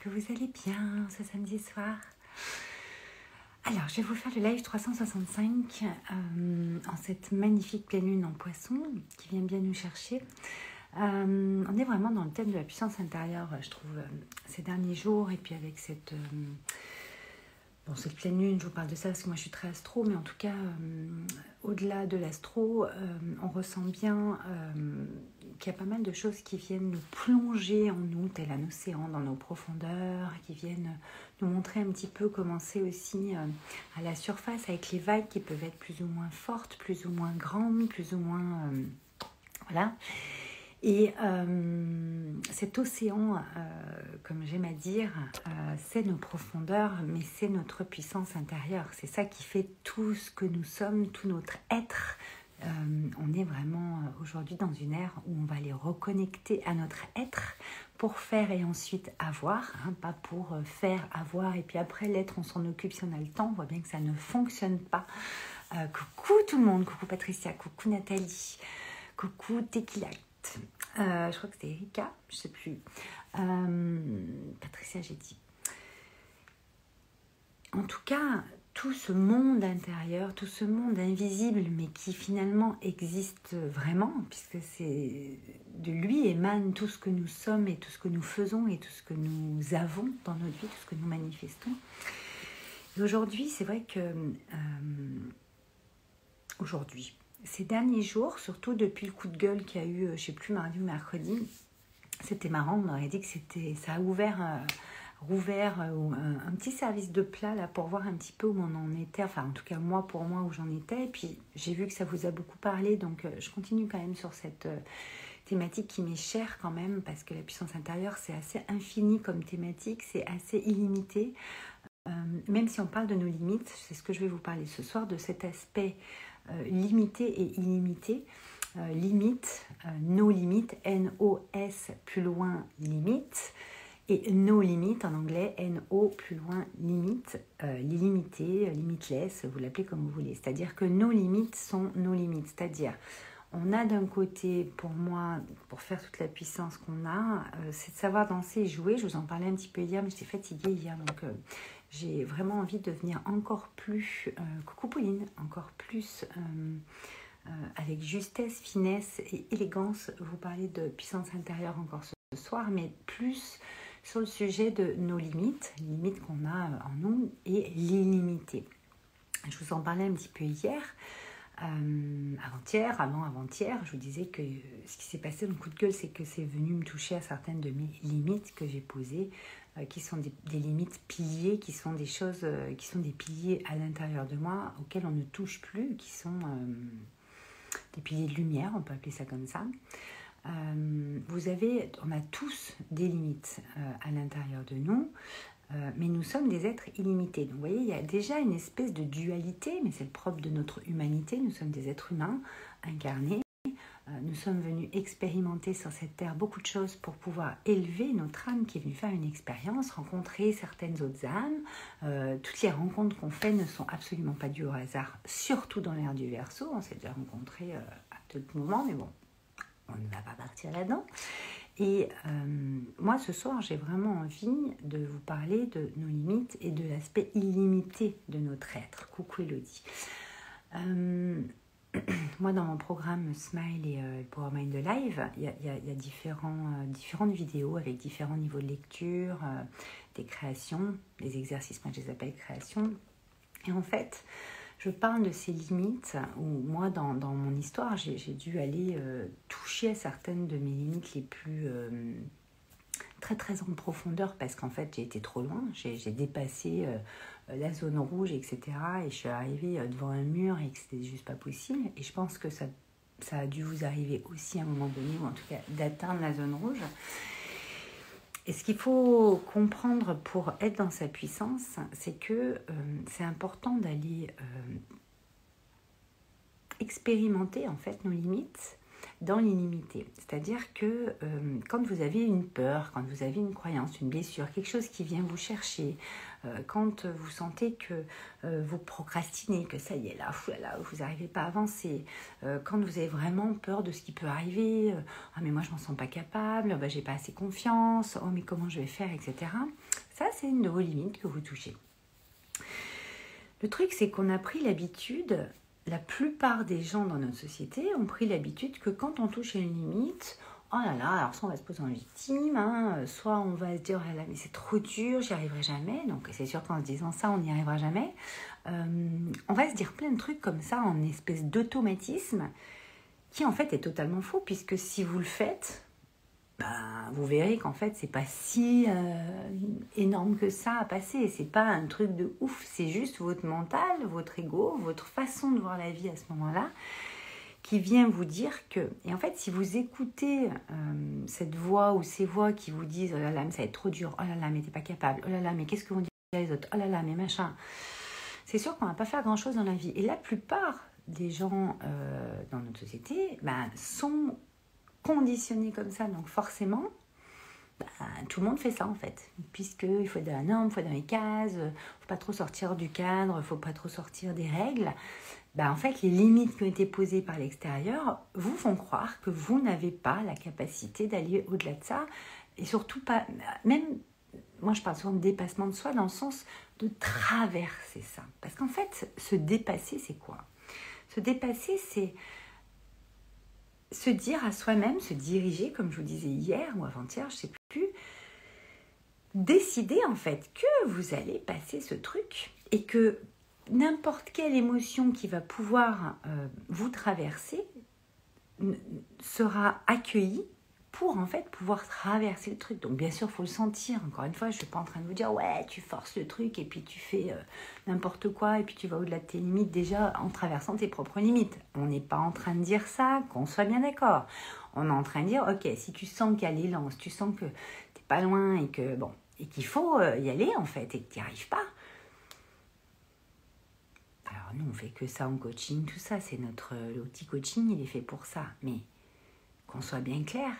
que vous allez bien ce samedi soir. Alors, je vais vous faire le live 365 euh, en cette magnifique pleine lune en poisson qui vient bien nous chercher. Euh, on est vraiment dans le thème de la puissance intérieure, je trouve, euh, ces derniers jours. Et puis avec cette, bon, cette pleine lune, je vous parle de ça parce que moi je suis très astro, mais en tout cas, au-delà de l'astro, on ressent bien qu'il y a pas mal de choses qui viennent nous plonger en nous, tel un océan, dans nos profondeurs, qui viennent nous montrer un petit peu comment c'est aussi euh, à la surface, avec les vagues qui peuvent être plus ou moins fortes, plus ou moins grandes, plus ou moins... Euh, voilà. Et euh, cet océan, comme j'aime à dire, c'est nos profondeurs, mais c'est notre puissance intérieure. C'est ça qui fait tout ce que nous sommes, tout notre être, euh, on est vraiment euh, aujourd'hui dans une ère où on va les reconnecter à notre être pour faire et ensuite avoir, hein, pas pour euh, faire, avoir et puis après l'être on s'en occupe si on a le temps. On voit bien que ça ne fonctionne pas. coucou tout le monde, coucou Patricia, coucou Nathalie, coucou Tequila. je crois que c'est Erika, je sais plus. Patricia, j'ai dit. En tout cas, tout ce monde intérieur, tout ce monde invisible, mais qui finalement existe vraiment, puisque c'est de lui émane tout ce que nous sommes et tout ce que nous faisons et tout ce que nous avons dans notre vie, tout ce que nous manifestons. Aujourd'hui, c'est vrai que euh, aujourd'hui, ces derniers jours, surtout depuis le coup de gueule qu'il y a eu, euh, je sais plus, mardi ou mercredi, c'était marrant, on aurait dit que c'était, ça a ouvert. Euh, rouvert euh, un, petit service de plat là pour voir un petit peu où on en était, enfin en tout cas moi pour moi où j'en étais. Et puis j'ai vu que ça vous a beaucoup parlé, donc euh, je continue quand même sur cette euh, thématique qui m'est chère quand même parce que la puissance intérieure c'est assez infini comme thématique, c'est assez illimité. même si on parle de nos limites, c'est ce que je vais vous parler ce soir, de cet aspect limité et illimité. limite, nos limites, N-O-S plus loin limite et no limit en anglais, N-O plus loin limite, euh, limité, limitless, vous l'appelez comme vous voulez. C'est-à-dire que nos limites sont nos limites. C'est-à-dire, on a d'un côté, pour moi, pour faire toute la puissance qu'on a, euh, c'est de savoir danser et jouer. Je vous en parlais un petit peu hier, mais j'étais fatiguée hier, donc euh, j'ai vraiment envie de venir encore plus, euh, coucou Pauline, encore plus avec justesse, finesse et élégance, vous parler de puissance intérieure encore ce soir, mais plus sur le sujet de nos limites, limites qu'on a en nous et l'illimité. Je vous en parlais un petit peu hier, euh, avant-hier, avant-avant-hier. Je vous disais que ce qui s'est passé dans le coup de gueule, c'est que c'est venu me toucher à certaines de mes limites que j'ai posées, euh, qui sont des, limites piliers, qui sont des choses, euh, qui sont des piliers à l'intérieur de moi auxquels on ne touche plus, qui sont des piliers de lumière, on peut appeler ça comme ça. Euh, vous avez, on a tous des limites euh, à l'intérieur de nous, euh, mais nous sommes des êtres illimités. Vous voyez, il y a déjà une espèce de dualité, mais c'est le propre de notre humanité. Nous sommes des êtres humains incarnés. nous sommes venus expérimenter sur cette terre beaucoup de choses pour pouvoir élever notre âme qui est venue faire une expérience, rencontrer certaines autres âmes. toutes les rencontres qu'on fait ne sont absolument pas dues au hasard, surtout dans l'ère du verso. On s'est déjà rencontrés à tout moment, mais bon, on ne va pas partir là-dedans. Et euh, moi, ce soir, j'ai vraiment envie de vous parler de nos limites et de l'aspect illimité de notre être. Coucou Elodie. Euh, moi, dans mon programme Smile et euh, Power Mind Live, il y a, différents, différentes vidéos avec différents niveaux de lecture, des créations, des exercices, moi je les appelle créations. Et en fait, je parle de ces limites où moi, dans, dans mon histoire, j'ai dû aller euh, toucher certaines de mes limites les plus euh, très très en profondeur parce qu'en fait j'ai été trop loin, j'ai dépassé euh, la zone rouge, etc. Et je suis arrivée devant un mur et que c'était juste pas possible. Et je pense que ça, ça a dû vous arriver aussi à un moment donné, ou en tout cas d'atteindre la zone rouge. Et ce qu'il faut comprendre pour être dans sa puissance, c'est que euh, c'est important d'aller euh, expérimenter en fait nos limites, dans l'illimité. C'est-à-dire que euh, quand vous avez une peur, quand vous avez une croyance, une blessure, quelque chose qui vient vous chercher, quand vous sentez que euh, vous procrastinez, que ça y est, là, vous n'arrivez pas à avancer, quand vous avez vraiment peur de ce qui peut arriver, ah mais moi je m'en sens pas capable, bah, j'ai pas assez confiance, oh mais comment je vais faire, etc. Ça c'est une de vos limites que vous touchez. Le truc c'est qu'on a pris l'habitude la plupart des gens dans notre société ont pris l'habitude que quand on touche à une limite, oh là là, alors soit on va se poser en victime, hein, soit on va se dire, oh là là, mais c'est trop dur, j'y arriverai jamais. Donc c'est sûr qu'en se disant ça, on n'y arrivera jamais. Euh, on va se dire plein de trucs comme ça en espèce d'automatisme qui en fait est totalement faux, puisque si vous le faites, ben, vous verrez qu'en fait, c'est pas si euh, énorme que ça à passer. C'est pas un truc de ouf. C'est juste votre mental, votre ego, votre façon de voir la vie à ce moment-là qui vient vous dire que. Et en fait, si vous écoutez euh, cette voix ou ces voix qui vous disent Oh là là, mais ça va être trop dur. Oh là là, mais t'es pas capable. Oh là là, mais qu'est-ce que vont dire les autres Oh là là, mais machin. C'est sûr qu'on va pas faire grand-chose dans la vie. Et la plupart des gens euh, dans notre société ben, sont conditionné comme ça. Donc forcément, bah, tout le monde fait ça en fait. Puisqu'il faut être dans la norme, il faut être dans les cases, il ne faut pas trop sortir du cadre, il ne faut pas trop sortir des règles. Bah, en fait, les limites qui ont été posées par l'extérieur vous font croire que vous n'avez pas la capacité d'aller au-delà de ça. Et surtout pas, même, moi je parle souvent de dépassement de soi dans le sens de traverser ça. Parce qu'en fait, se dépasser, c'est quoi? Se dépasser, c'est se dire à soi-même, se diriger, comme je vous disais hier ou avant-hier, je sais plus, décider en fait que vous allez passer ce truc et que n'importe quelle émotion qui va pouvoir euh, vous traverser sera accueillie pour en fait pouvoir traverser le truc. Donc bien sûr, il faut le sentir. Encore une fois, je ne suis pas en train de vous dire ouais, tu forces le truc et puis tu fais euh, n'importe quoi et puis tu vas au-delà de tes limites déjà en traversant tes propres limites. On n'est pas en train de dire ça, qu'on soit bien d'accord. On est en train de dire ok, si tu sens qu'il y a l'élan, si tu sens que tu pas loin et que bon et qu'il faut euh, y aller en fait et que tu n'y arrives pas. Alors nous on fait que ça en coaching, tout ça, c'est notre l'outil coaching, il est fait pour ça. Mais qu'on soit bien clair,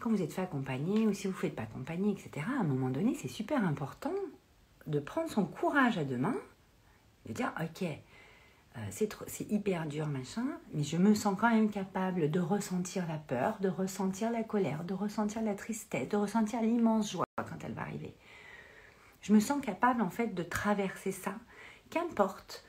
quand vous êtes fait accompagner ou si vous ne faites pas accompagner, etc., à un moment donné, c'est super important de prendre son courage à deux mains, de dire Ok, euh, c'est hyper dur, machin, mais je me sens quand même capable de ressentir la peur, de ressentir la colère, de ressentir la tristesse, de ressentir l'immense joie quand elle va arriver. Je me sens capable en fait de traverser ça, qu'importe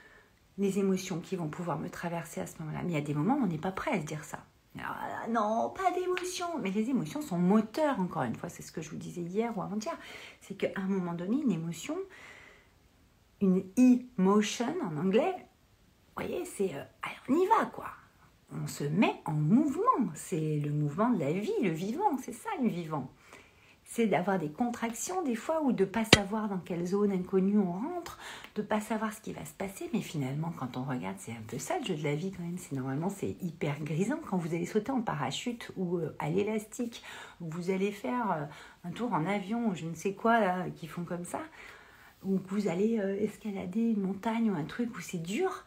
les émotions qui vont pouvoir me traverser à ce moment-là. Mais il y a des moments où on n'est pas prêt à se dire ça. Ah, non, pas d'émotion. Mais les émotions sont moteurs, encore une fois. C'est ce que je vous disais hier ou avant-hier. C'est qu'à un moment donné, une émotion, une emotion en anglais, vous voyez, c'est euh, on y va, quoi. On se met en mouvement. C'est le mouvement de la vie, le vivant. C'est ça, le vivant c'est d'avoir des contractions des fois ou de pas savoir dans quelle zone inconnue on rentre, de pas savoir ce qui va se passer. Mais finalement, quand on regarde, c'est un peu ça le jeu de la vie quand même. C'est normalement c'est hyper grisant quand vous allez sauter en parachute ou euh, à l'élastique, ou vous allez faire euh, un tour en avion ou je ne sais quoi qui font comme ça, ou que vous allez euh, escalader une montagne ou un truc où c'est dur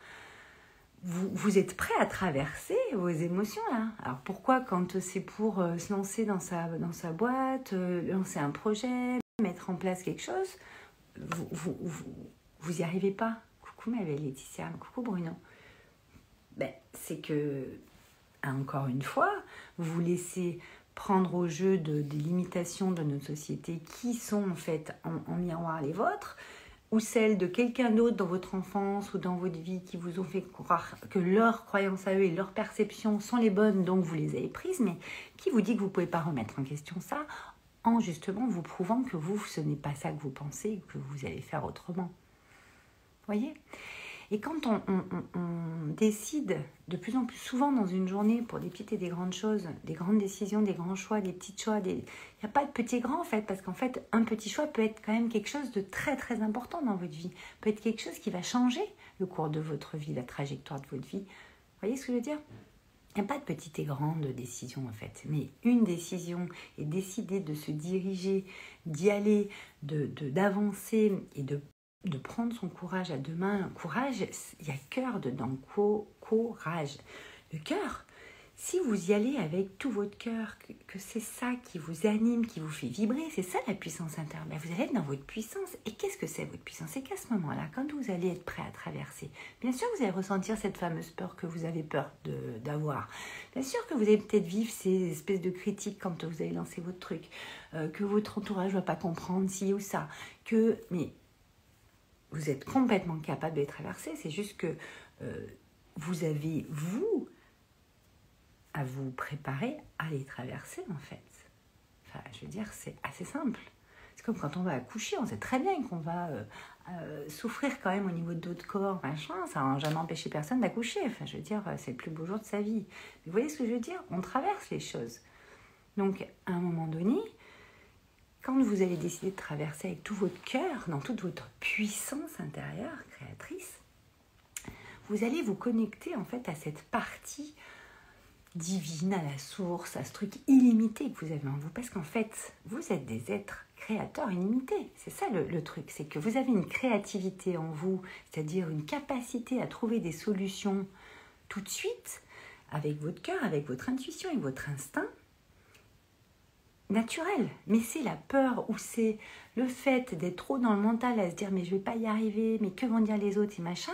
vous, êtes prêt à traverser vos émotions là? Alors pourquoi quand c'est pour euh, se lancer dans sa, dans sa boîte, euh, lancer un projet, mettre en place quelque chose, vous, vous, vous, y arrivez pas? Coucou ma belle Laetitia, coucou Bruno. Ben, c'est que, encore une fois, vous vous laissez prendre au jeu de, des limitations de notre société qui sont en fait en miroir les vôtres ou celles de quelqu'un d'autre dans votre enfance ou dans votre vie qui vous ont fait croire que leurs croyances à eux et leurs perceptions sont les bonnes, donc vous les avez prises, mais qui vous dit que vous ne pouvez pas remettre en question ça en justement vous prouvant que vous, ce n'est pas ça que vous pensez, que vous allez faire autrement? Voyez? Et quand on, décide de plus en plus souvent dans une journée pour des petites et des grandes choses, des grandes décisions, des grands choix, des petits choix, il n'y a pas de petit grand en fait, parce qu'en fait, un petit choix peut être quand même quelque chose de très très important dans votre vie, peut être quelque chose qui va changer le cours de votre vie, la trajectoire de votre vie. Vous voyez ce que je veux dire? Il n'y a pas de petite et grande décision en fait, mais une décision est décider de se diriger, d'y aller, d'avancer de, et de de prendre son courage à deux mains. Courage, il y a cœur dedans, co courage. Le cœur, si vous y allez avec tout votre cœur, que, c'est ça qui vous anime, qui vous fait vibrer, c'est ça la puissance intérieure, ben, vous allez être dans votre puissance. Et qu'est-ce que c'est votre puissance? C'est qu'à ce moment-là, quand vous allez être prêt à traverser, bien sûr vous allez ressentir cette fameuse peur que vous avez peur d'avoir. Bien sûr que vous allez peut-être vivre ces espèces de critiques quand vous allez lancer votre truc, euh, que votre entourage ne va pas comprendre ci ou ça, que... Mais vous êtes complètement capable de les traverser, c'est juste que euh, vous avez, vous, à vous préparer à les traverser en fait. Enfin, je veux dire, c'est assez simple. C'est comme quand on va accoucher, on sait très bien qu'on va euh, euh, souffrir quand même au niveau de d'autres corps, machin. Ça n'a jamais empêché personne d'accoucher. Enfin, je veux dire, c'est le plus beau jour de sa vie. vous voyez ce que je veux dire? On traverse les choses. Donc, à un moment donné, quand vous allez décider de traverser avec tout votre cœur, dans toute votre puissance intérieure créatrice, vous allez vous connecter en fait à cette partie divine, à la source, à ce truc illimité que vous avez en vous. Parce qu'en fait, vous êtes des êtres créateurs illimités. C'est ça le, truc, c'est que vous avez une créativité en vous, c'est-à-dire une capacité à trouver des solutions tout de suite, avec votre cœur, avec votre intuition, avec votre instinct naturel. Mais c'est la peur ou c'est le fait d'être trop dans le mental à se dire mais je vais pas y arriver, mais que vont dire les autres et machin,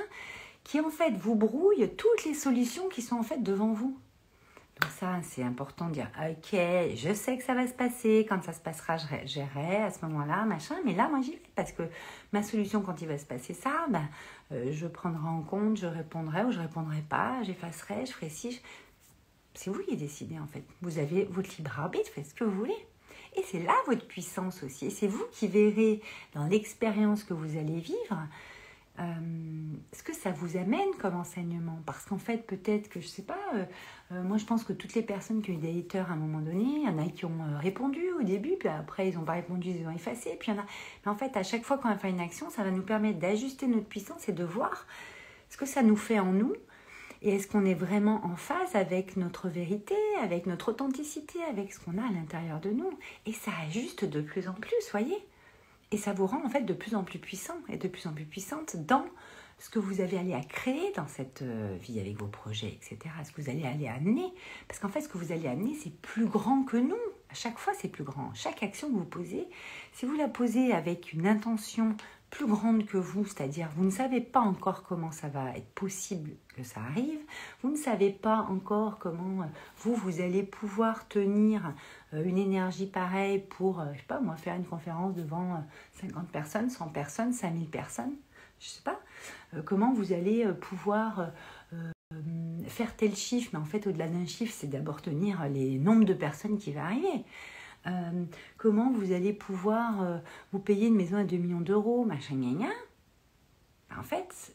qui en fait vous brouille toutes les solutions qui sont en fait devant vous. Donc ça, c'est important de dire, ok, je sais que ça va se passer, quand ça se passera, je gérerai à ce moment-là, machin, mais là, moi, j'y vais, parce que ma solution, quand il va se passer ça, ben, euh, je prendrai en compte, je répondrai ou je répondrai pas, j'effacerai, je ferai ci. C'est vous qui décidez, en fait. Vous avez votre libre arbitre, faites ce que vous voulez. Et c'est là votre puissance aussi. C'est vous qui verrez dans l'expérience que vous allez vivre euh, ce que ça vous amène comme enseignement Parce qu'en fait, peut-être que, je sais pas, euh, euh, moi je pense que toutes les personnes qui ont eu des haters à un moment donné, il y en a qui ont répondu au début, puis après ils n'ont pas répondu, ils ont effacé, puis y en a... Mais en fait, à chaque fois qu'on va faire une action, ça va nous permettre d'ajuster notre puissance et de voir ce que ça nous fait en nous, et est-ce qu'on est vraiment en phase avec notre vérité, avec notre authenticité, avec ce qu'on a à l'intérieur de nous? Et ça ajuste de plus en plus, voyez? Et ça vous rend en fait de plus en plus puissant et de plus en plus puissante dans ce que vous avez allé à créer dans cette euh, vie avec vos projets, etc. Ce que vous allez aller amener. Parce qu'en fait, ce que vous allez amener, c'est plus grand que nous. À chaque fois, c'est plus grand. Chaque action que vous posez, si vous la posez avec une intention plus grande que vous, c'est-à-dire vous ne savez pas encore comment ça va être possible que ça arrive, vous ne savez pas encore comment euh, vous, vous allez pouvoir tenir euh, une énergie pareille pour, euh, je sais pas moi, faire une conférence devant 50 personnes, 100 personnes, 5000 personnes, je sais pas, comment vous allez pouvoir faire tel chiffre, mais en fait au-delà d'un chiffre, c'est d'abord tenir les nombres de personnes qui va arriver. Euh, comment vous allez pouvoir euh, vous payer une maison à 2 millions d'euros, machin, gna, En fait,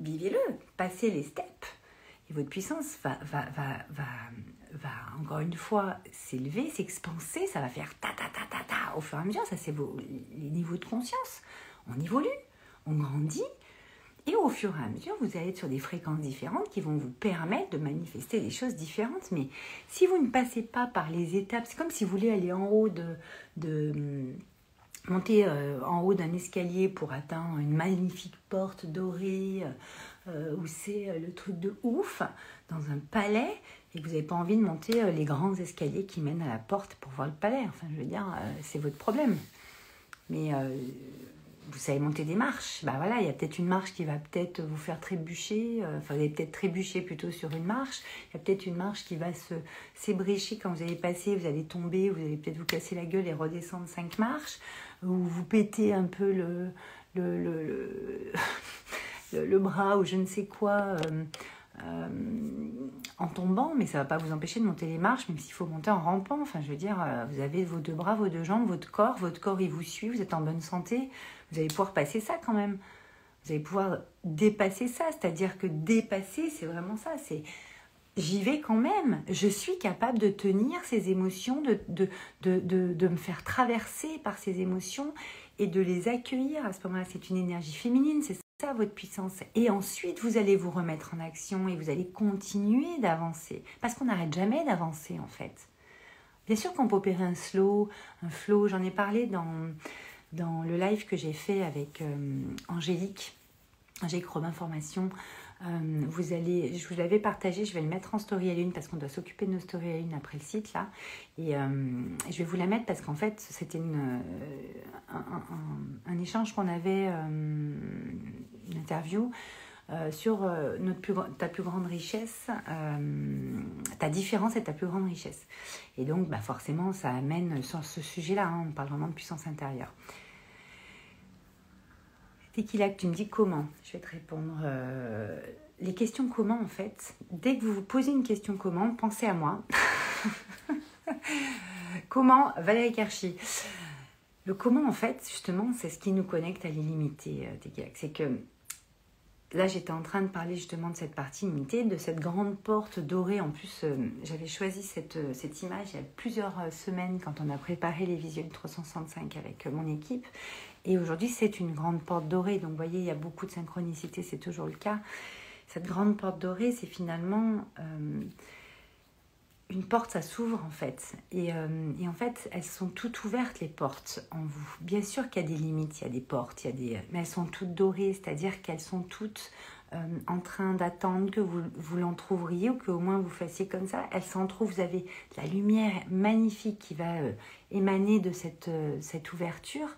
vivez-le, passez les steps. Et votre puissance va, va, va, va, va encore une fois s'élever, s'expanser, ça va faire ta ta ta ta ta au fur et à mesure, ça c'est les niveaux de conscience. On évolue, on grandit, et au fur et à mesure, vous allez être sur des fréquences différentes qui vont vous permettre de manifester des choses différentes. Mais si vous ne passez pas par les étapes, c'est comme si vous voulez aller en haut de... de hum, monter euh, en haut d'un escalier pour atteindre une magnifique porte dorée euh, où c'est euh, le truc de ouf dans un palais et que vous n'avez pas envie de monter les grands escaliers qui mènent à la porte pour voir le palais. Enfin, je veux dire, c'est votre problème. Mais vous savez monter des marches. Bah voilà, il y a peut-être une marche qui va peut-être vous faire trébucher. Euh, enfin, vous allez peut-être trébucher plutôt sur une marche. Il y a peut-être une marche qui va se s'ébrécher quand vous allez passer. Vous allez tomber. Vous allez peut-être vous casser la gueule et redescendre cinq marches. Ou vous pétez un peu le le, le, le, bras ou je ne sais quoi. Euh, euh, en tombant, mais ça va pas vous empêcher de monter les marches, même s'il faut monter en rampant. Enfin, je veux dire, vous avez vos deux bras, vos deux jambes, votre corps, votre corps il vous suit, vous êtes en bonne santé, vous allez pouvoir passer ça quand même. Vous allez pouvoir dépasser ça. C'est-à-dire que dépasser, c'est vraiment ça. C'est j'y vais quand même. Je suis capable de tenir ces émotions, de, de, de, de, me faire traverser par ces émotions et de les accueillir. À ce moment-là, c'est une énergie féminine, c'est ça votre puissance. Et ensuite, vous allez vous remettre en action et vous allez continuer d'avancer. Parce qu'on n'arrête jamais d'avancer en fait. Bien sûr qu'on peut opérer un slow, un flow, j'en ai parlé dans dans le live que j'ai fait avec euh, Angélique, Angélique Robin Formation, Euh, vous allez, je vous l'avais partagé, je vais le mettre en story à l'une parce qu'on doit s'occuper de nos stories à l'une après le site là. Et euh, je vais vous la mettre parce qu'en fait c'était une, un, échange qu'on avait, une interview sur notre plus, ta plus grande richesse, ta différence et ta plus grande richesse. Et donc bah forcément ça amène sur ce sujet-là, hein, on parle vraiment de puissance intérieure. Dès qu'il a que tu me dis comment, je vais te répondre. Euh, les questions comment, en fait, dès que vous vous posez une question comment, pensez à moi. comment Valérie Karchi? Le comment, en fait, justement, c'est ce qui nous connecte à l'illimité, euh, C'est que là, j'étais en train de parler justement de cette partie limitée, de cette grande porte dorée. En plus, euh, j'avais choisi cette, cette, image il y a plusieurs semaines quand on a préparé les visuels 365 avec mon équipe. Et aujourd'hui, c'est une grande porte dorée. Donc, vous voyez, il y a beaucoup de synchronicité, c'est toujours le cas. Cette grande porte dorée, c'est finalement euh, une porte, ça s'ouvre en fait. Euh, et, en fait, elles sont toutes ouvertes, les portes en vous. Bien sûr qu'il y a des limites, il y a des portes, il y a des... mais elles sont toutes dorées, c'est-à-dire qu'elles sont toutes euh, en train d'attendre que vous, vous l'entrouvriez ou qu'au moins vous fassiez comme ça. Elles s'entrouvent, vous avez la lumière magnifique qui va émaner de cette, cette ouverture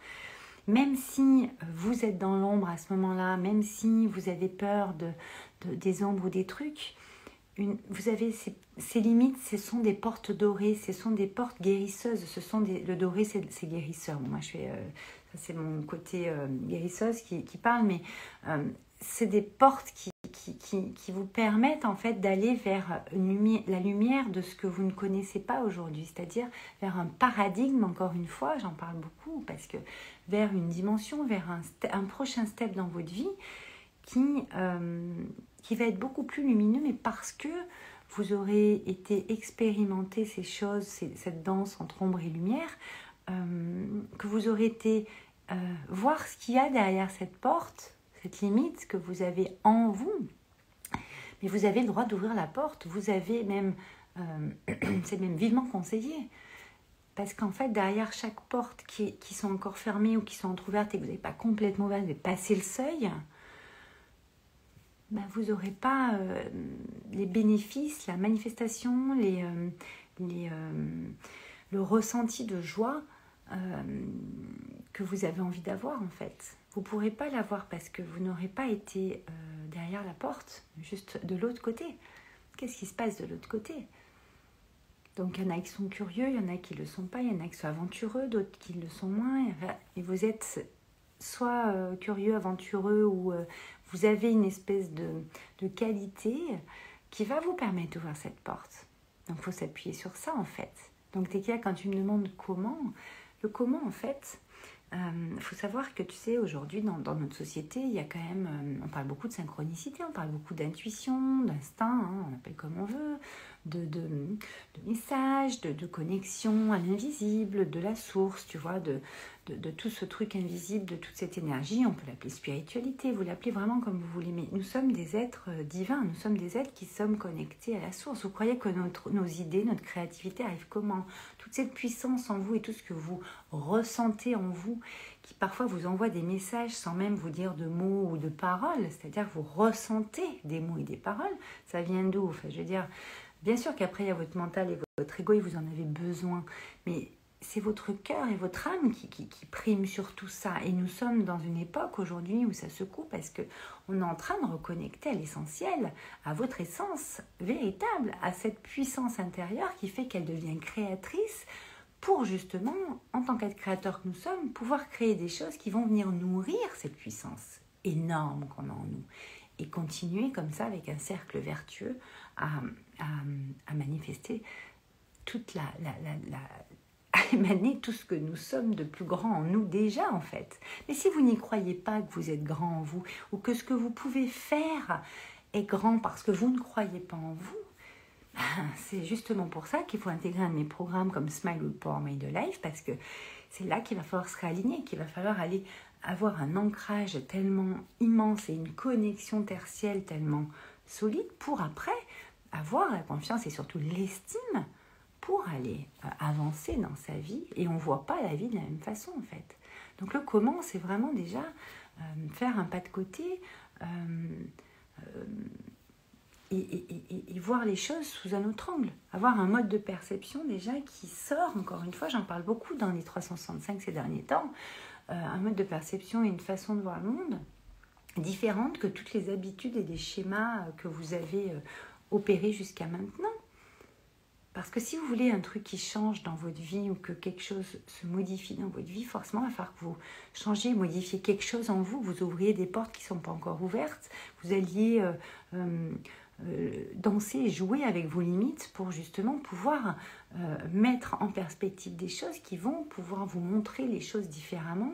même si vous êtes dans l'ombre à ce moment-là, même si vous avez peur de, des ombres ou des trucs, vous avez ces, limites, ce sont des portes dorées, ce sont des portes guérisseuses, ce sont des, le doré c'est guérisseur. moi je fais, euh, ça c'est mon côté euh, guérisseuse qui, parle, mais euh, c'est des portes qui, vous permettent en fait d'aller vers la lumière de ce que vous ne connaissez pas aujourd'hui, c'est-à-dire vers un paradigme, encore une fois, j'en parle beaucoup, parce que vers une dimension, vers un, un prochain step dans votre vie qui, euh, qui va être beaucoup plus lumineux, mais parce que vous aurez été expérimenter ces choses, cette danse entre ombre et lumière, euh, que vous aurez été euh, voir ce qu'il y a derrière cette porte, cette limite que vous avez en vous. Mais vous avez le droit d'ouvrir la porte, vous avez même, c'est même vivement conseillé, parce qu'en fait, derrière chaque porte qui, qui, sont encore fermées ou qui sont entrouvertes et que vous n'avez pas complètement ouvert, vous passé le seuil, ben vous n'aurez pas euh, les bénéfices, la manifestation, euh, euh, le ressenti de joie que vous avez envie d'avoir en fait. Vous ne pourrez pas l'avoir parce que vous n'aurez pas été derrière la porte, juste de l'autre côté. Qu'est-ce qui se passe de l'autre côté? Donc il y en a qui sont curieux, il y en a qui ne le sont pas, il y en a qui sont aventureux, d'autres qui le sont moins. Et vous êtes soit curieux, aventureux, ou vous avez une espèce de, de, qualité qui va vous permettre d'ouvrir cette porte. Donc il faut s'appuyer sur ça en fait. Donc dès qu'il y a quand tu me demandes comment, le comment en fait, il euh, faut savoir que tu sais, aujourd'hui, dans, dans, notre société, il y a quand même, on parle beaucoup de synchronicité, on parle beaucoup d'intuition, d'instinct, hein, on appelle comme on veut, de, de, de messages, de, de, connexion à l'invisible, de la source, tu vois, de, de, tout ce truc invisible, de toute cette énergie. On peut l'appeler spiritualité, vous l'appelez vraiment comme vous voulez, mais nous sommes des êtres euh, divins, nous sommes des êtres qui sommes connectés à la source. Vous croyez que nos idées, notre créativité arrive comment? Toute cette puissance en vous et tout ce que vous ressentez en vous, qui parfois vous envoie des messages sans même vous dire de mots ou de paroles, c'est-à-dire que vous ressentez des mots et des paroles, ça vient d'où? Enfin, Je veux dire, Bien sûr qu'après, il y a votre mental et votre ego, et vous en avez besoin. Mais c'est votre cœur et votre âme qui, qui, priment sur tout ça. Et nous sommes dans une époque aujourd'hui où ça se coupe parce qu'on est en train de reconnecter à l'essentiel, à votre essence véritable, à cette puissance intérieure qui fait qu'elle devient créatrice pour justement, en tant qu'être créateur que nous sommes, pouvoir créer des choses qui vont venir nourrir cette puissance énorme qu'on a en nous. Et continuer comme ça avec un cercle vertueux à, manifester toute la, émaner tout ce que nous sommes de plus grand en nous déjà en fait. Mais si vous n'y croyez pas que vous êtes grand en vous ou que ce que vous pouvez faire est grand parce que vous ne croyez pas en vous, ben, c'est justement pour ça qu'il faut intégrer un de mes programmes comme Smile Power Made Life parce que c'est là qu'il va falloir se réaligner, qu'il va falloir aller avoir un ancrage tellement immense et une connexion tertielle tellement solide pour après avoir la confiance et surtout l'estime pour aller euh, avancer dans sa vie et on ne voit pas la vie de la même façon en fait. Donc le comment, c'est vraiment déjà euh, faire un pas de côté, euh, et, voir les choses sous un autre angle. Avoir un mode de perception déjà qui sort, encore une fois, j'en parle beaucoup dans les 365 ces derniers temps, un mode de perception et une façon de voir le monde différente que toutes les habitudes et les schémas que vous avez opérés jusqu'à maintenant. Parce que si vous voulez un truc qui change dans votre vie ou que quelque chose se modifie dans votre vie, forcément, il va falloir que vous changiez, modifiez quelque chose en vous, vous ouvriez des portes qui ne sont pas encore ouvertes, vous alliez euh, euh, euh, danser et jouer avec vos limites pour justement pouvoir mettre en perspective des choses qui vont pouvoir vous montrer les choses différemment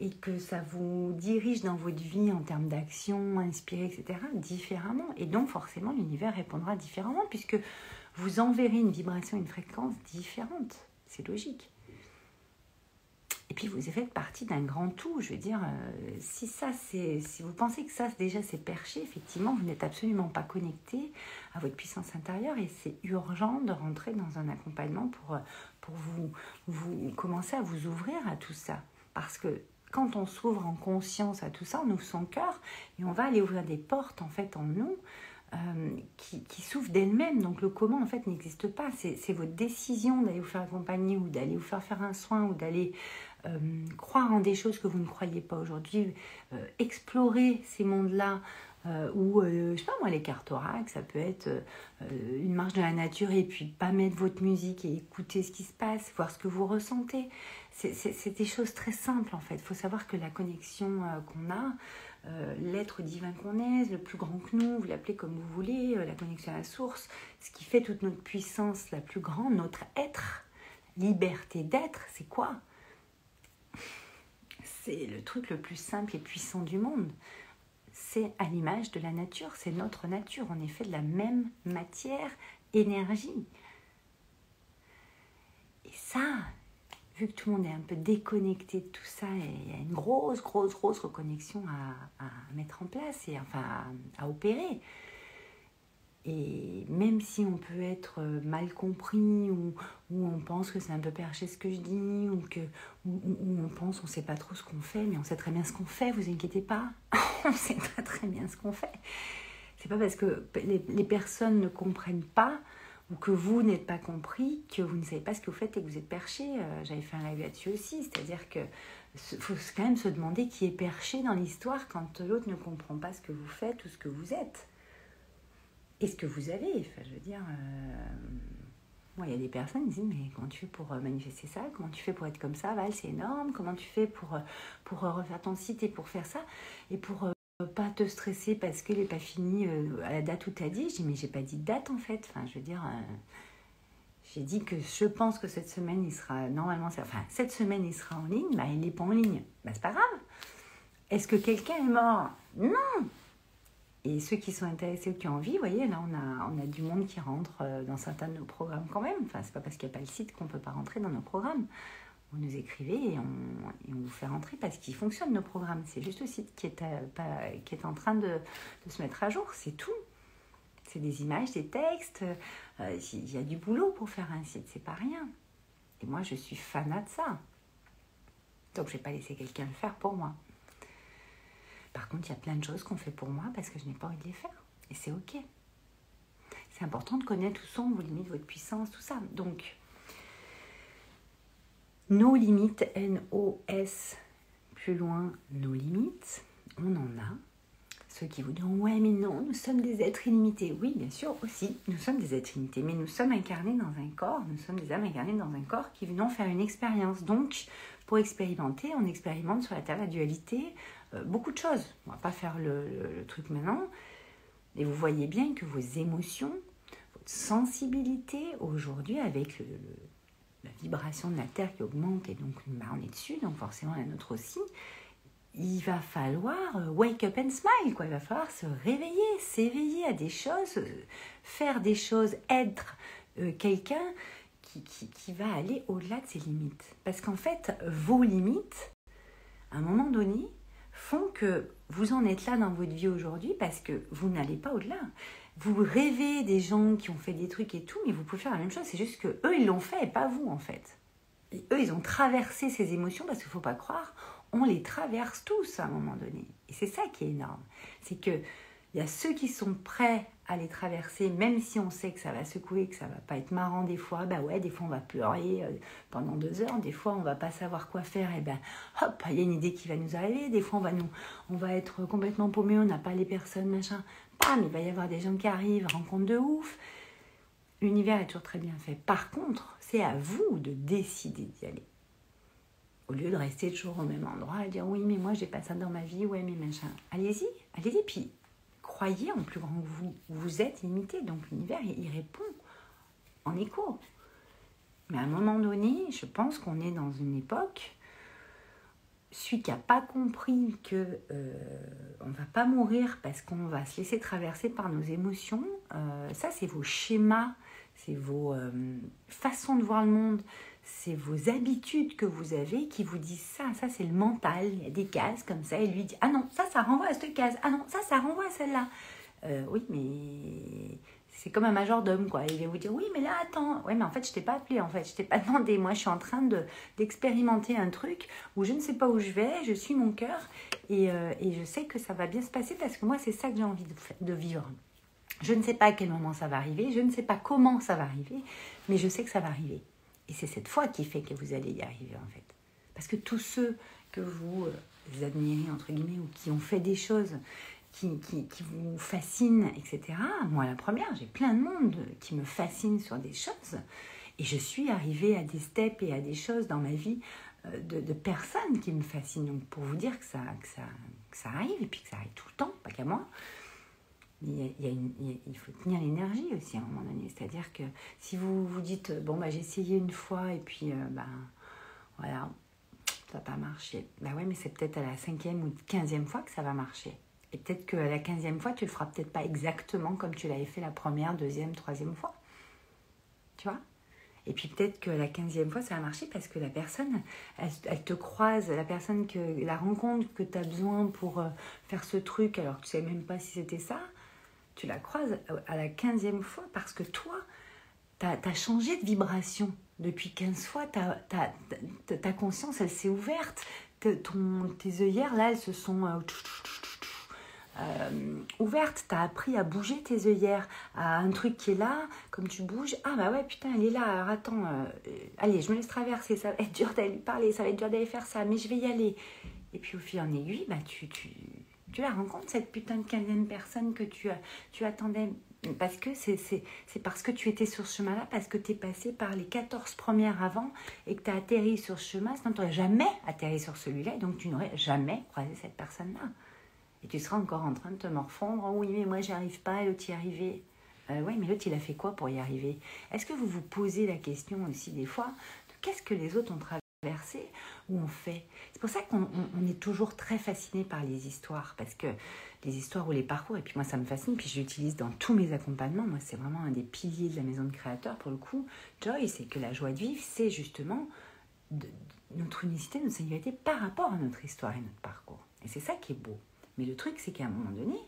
et que ça vous dirige dans votre vie en termes d'action, inspiré, etc., différemment. Et donc, forcément, l'univers répondra différemment puisque vous enverrez une vibration, une fréquence différente. C'est logique. Et puis vous faites partie d'un grand tout. Je veux dire, euh, si ça, c'est, si vous pensez que ça déjà c'est perché, effectivement, vous n'êtes absolument pas connecté à votre puissance intérieure et c'est urgent de rentrer dans un accompagnement pour, pour vous, vous commencer à vous ouvrir à tout ça. Parce que quand on s'ouvre en conscience à tout ça, on ouvre son cœur et on va aller ouvrir des portes en fait en nous euh, qui, qui s'ouvre d'elle-même. Donc le comment en fait n'existe pas. C'est votre décision d'aller vous faire accompagner ou d'aller vous faire faire un soin ou d'aller euh, croire en des choses que vous ne croyez pas aujourd'hui, euh, explorer ces mondes-là. ou je sais pas moi les cartes oracles ça peut être une marche de la nature et puis pas mettre votre musique et écouter ce qui se passe voir ce que vous ressentez c'est des choses très simples en fait il faut savoir que la connexion qu'on a euh, l'être divin qu'on est, le plus grand que nous, vous l'appelez comme vous voulez, euh, la connexion à la source, ce qui fait toute notre puissance la plus grande, notre être, liberté d'être, c'est quoi? C'est le truc le plus simple et puissant du monde. C'est à l'image de la nature, c'est notre nature, on est fait de la même matière, énergie. Et ça, vu que tout le monde est un peu déconnecté de tout ça, il y a une grosse, grosse, grosse reconnexion à, mettre en place et enfin à, opérer. Et même si on peut être mal compris ou, on pense que c'est un peu perché ce que je dis ou que on pense on sait pas trop ce qu'on fait, mais on sait très bien ce qu'on fait, vous inquiétez pas, on sait très très bien ce qu'on fait. C'est pas parce que les personnes ne comprennent pas ou que vous n'êtes pas compris, que vous ne savez pas ce que vous faites et que vous êtes perché. Euh, j'avais fait un live là-dessus aussi, c'est-à-dire que faut quand même se demander qui est perché dans l'histoire quand l'autre ne comprend pas ce que vous faites ou ce que vous êtes. Et ce que vous avez. Enfin, je veux dire, euh, il y a des personnes qui disent Mais comment tu fais pour euh, manifester ça? Comment tu fais pour être comme ça? Val, c'est énorme. Comment tu fais pour, pour refaire ton site et pour faire ça? Et pour pas te stresser parce que n'est pas fini euh, à la date où tu as dit. Je dis, mais j'ai pas dit de date en fait. Enfin, je veux dire, euh, j'ai dit que je pense que cette semaine, il sera normalement, enfin, cette semaine, il sera en ligne. Bah, il n'est pas en ligne. Bah, c'est pas grave. Est-ce que quelqu'un est mort? Non Et ceux qui sont intéressés ou qui ont envie, vous voyez, là, on a, on a du monde qui rentre euh, dans certains de nos programmes quand même. Enfin, c'est pas parce qu'il n'y a pas le site qu'on peut pas rentrer dans nos programmes vous nous écrivez et on, vous fait rentrer parce qu'il fonctionne nos programmes. C'est juste le site qui est, euh, qui est en train de, se mettre à jour, c'est tout. C'est des images, des textes. Euh, il y a du boulot pour faire un site, c'est pas rien. Et moi, je suis fanat de ça. Donc, je vais pas laisser quelqu'un le faire pour moi. Par contre, il y a plein de choses qu'on fait pour moi parce que je n'ai pas envie de les faire. Et c'est OK. C'est important de connaître où sont vos limites, votre puissance, tout ça. Donc, nos limites, N-O-S, plus loin, nos limites, on en a. Ceux qui vous disent Ouais, mais non, nous sommes des êtres illimités. Oui, bien sûr, aussi, nous sommes des êtres illimités, mais nous sommes incarnés dans un corps, nous sommes des âmes incarnées dans un corps qui venons faire une expérience. Donc, pour expérimenter, on expérimente sur la Terre la dualité, euh, beaucoup de choses. On ne va pas faire le, le, truc maintenant. Et vous voyez bien que vos émotions, votre sensibilité aujourd'hui avec le la vibration de la Terre qui augmente et donc bah, on est dessus, donc forcément la nôtre aussi, il va falloir euh, wake up and smile, quoi. Il va falloir se réveiller, s'éveiller à des choses, euh, faire des choses, être euh, quelqu'un qui, qui, qui, va aller au-delà de ses limites. Parce qu'en fait, vos limites, à un moment donné, font que vous en êtes là dans votre vie aujourd'hui parce que vous n'allez pas au-delà vous rêvez des gens qui ont fait des trucs et tout, mais vous pouvez faire la même chose. C'est juste que eux, ils l'ont fait et pas vous, en fait. Et eux, ils ont traversé ces émotions parce qu'il ne faut pas croire, on les traverse tous à un moment donné. Et c'est ça qui est énorme. C'est que Il y a ceux qui sont prêts à les traverser, même si on sait que ça va secouer, que ça va pas être marrant des fois. Bah ouais, des fois on va pleurer euh, pendant deux heures, des fois on va pas savoir quoi faire, et ben hop, il y a une idée qui va nous arriver. Des fois on va nous, on va être complètement paumé, on n'a pas les personnes, machin. Bam, il va y avoir des gens qui arrivent, rencontre de ouf. L'univers est toujours très bien fait. Par contre, c'est à vous de décider d'y aller. Au lieu de rester toujours au même endroit et dire oui, mais moi j'ai pas ça dans ma vie, ouais, mais machin. Allez-y, allez-y, puis croyez en plus grand que vous. Vous êtes limité, donc l'univers, il répond en écho. Mais à un moment donné, je pense qu'on est dans une époque, celui qui n'a pas compris que euh, on va pas mourir parce qu'on va se laisser traverser par nos émotions, euh, ça c'est vos schémas, c'est vos euh, façons de voir le monde, c'est vos habitudes que vous avez qui vous disent ça. Ça, c'est le mental. Il y a des cases comme ça. Et lui dit Ah non, ça, ça renvoie à cette case. Ah non, ça, ça renvoie à celle-là. Oui, mais c'est comme un majordome, quoi. Il va vous dire Oui, mais là, attends. Oui, mais en fait, je t'ai pas appelé, en fait. Je t'ai pas demandé. Moi, je suis en train de, d'expérimenter un truc où je ne sais pas où je vais. Je suis mon cœur. Et, euh, et je sais que ça va bien se passer parce que moi, c'est ça que j'ai envie de, de vivre. Je ne sais pas à quel moment ça va arriver. Je ne sais pas comment ça va arriver. Mais je sais que ça va arriver. Et c'est cette foi qui fait que vous allez y arriver en fait. Parce que tous ceux que vous euh, admirez, entre guillemets, ou qui ont fait des choses qui, vous fascinent, etc. Moi, la première, j'ai plein de monde qui me fascine sur des choses. Et je suis arrivée à des steps et à des choses dans ma vie euh, de, personnes qui me fascinent. Donc, pour vous dire que ça, ça, arrive, et puis que ça arrive tout le temps, pas qu'à moi, il, faut tenir l'énergie aussi à un moment donné. C'est-à-dire que si vous vous dites, bon, bah, j'ai essayé une fois et puis, euh, ben, voilà, ça n'a pas marché. Bah ouais, mais c'est peut-être à la cinquième ou quinzième fois que ça va marcher. Et peut-être qu'à la quinzième fois, tu le feras peut-être pas exactement comme tu l'avais fait la première, deuxième, troisième fois. Tu vois? Et puis peut-être que la quinzième fois, ça va marcher parce que la personne, elle, te croise, la personne que la rencontre que tu as besoin pour euh, faire ce truc, alors que tu sais même pas si c'était ça, tu la croises à la quinzième fois parce que toi, tu as, changé de vibration. Depuis 15 fois, ta, conscience, elle s'est ouverte. Ton, tes œillères, là, elles se sont euh, ouvertes. Tu as appris à bouger tes œillères, à un truc qui est là, comme tu bouges. Ah bah ouais, putain, elle est là. Alors attends, euh, allez, je me laisse traverser. Ça va être dur d'aller parler, ça va être dur d'aller faire ça, mais je vais y aller. Et puis au fil en aiguille, bah, tu, tu, tu la rencontres, cette putain de quinzième personne que tu, tu attendais. Parce que c'est parce que tu étais sur ce chemin-là, parce que tu es passé par les 14 premières avant et que tu as atterri sur ce chemin, sinon tu n'aurais jamais atterri sur celui-là, donc tu n'aurais jamais croisé cette personne-là. Et tu seras encore en train de te morfondre. Oh oui, mais moi j'y arrive pas, l'autre y arriver. Euh, oui, mais l'autre il a fait quoi pour y arriver? Est-ce que vous vous posez la question aussi des fois de qu'est-ce que les autres ont travaillé verset où on fait? C'est pour ça qu'on est toujours très fasciné par les histoires, parce que les histoires ou les parcours, et puis moi ça me fascine, puis j'utilise dans tous mes accompagnements, moi c'est vraiment un des piliers de la maison de créateur pour le coup, Joy, c'est que la joie de vivre, c'est justement notre unicité, notre singularité par rapport à notre histoire et notre parcours. Et c'est ça qui est beau. Mais le truc, c'est qu'à un moment donné,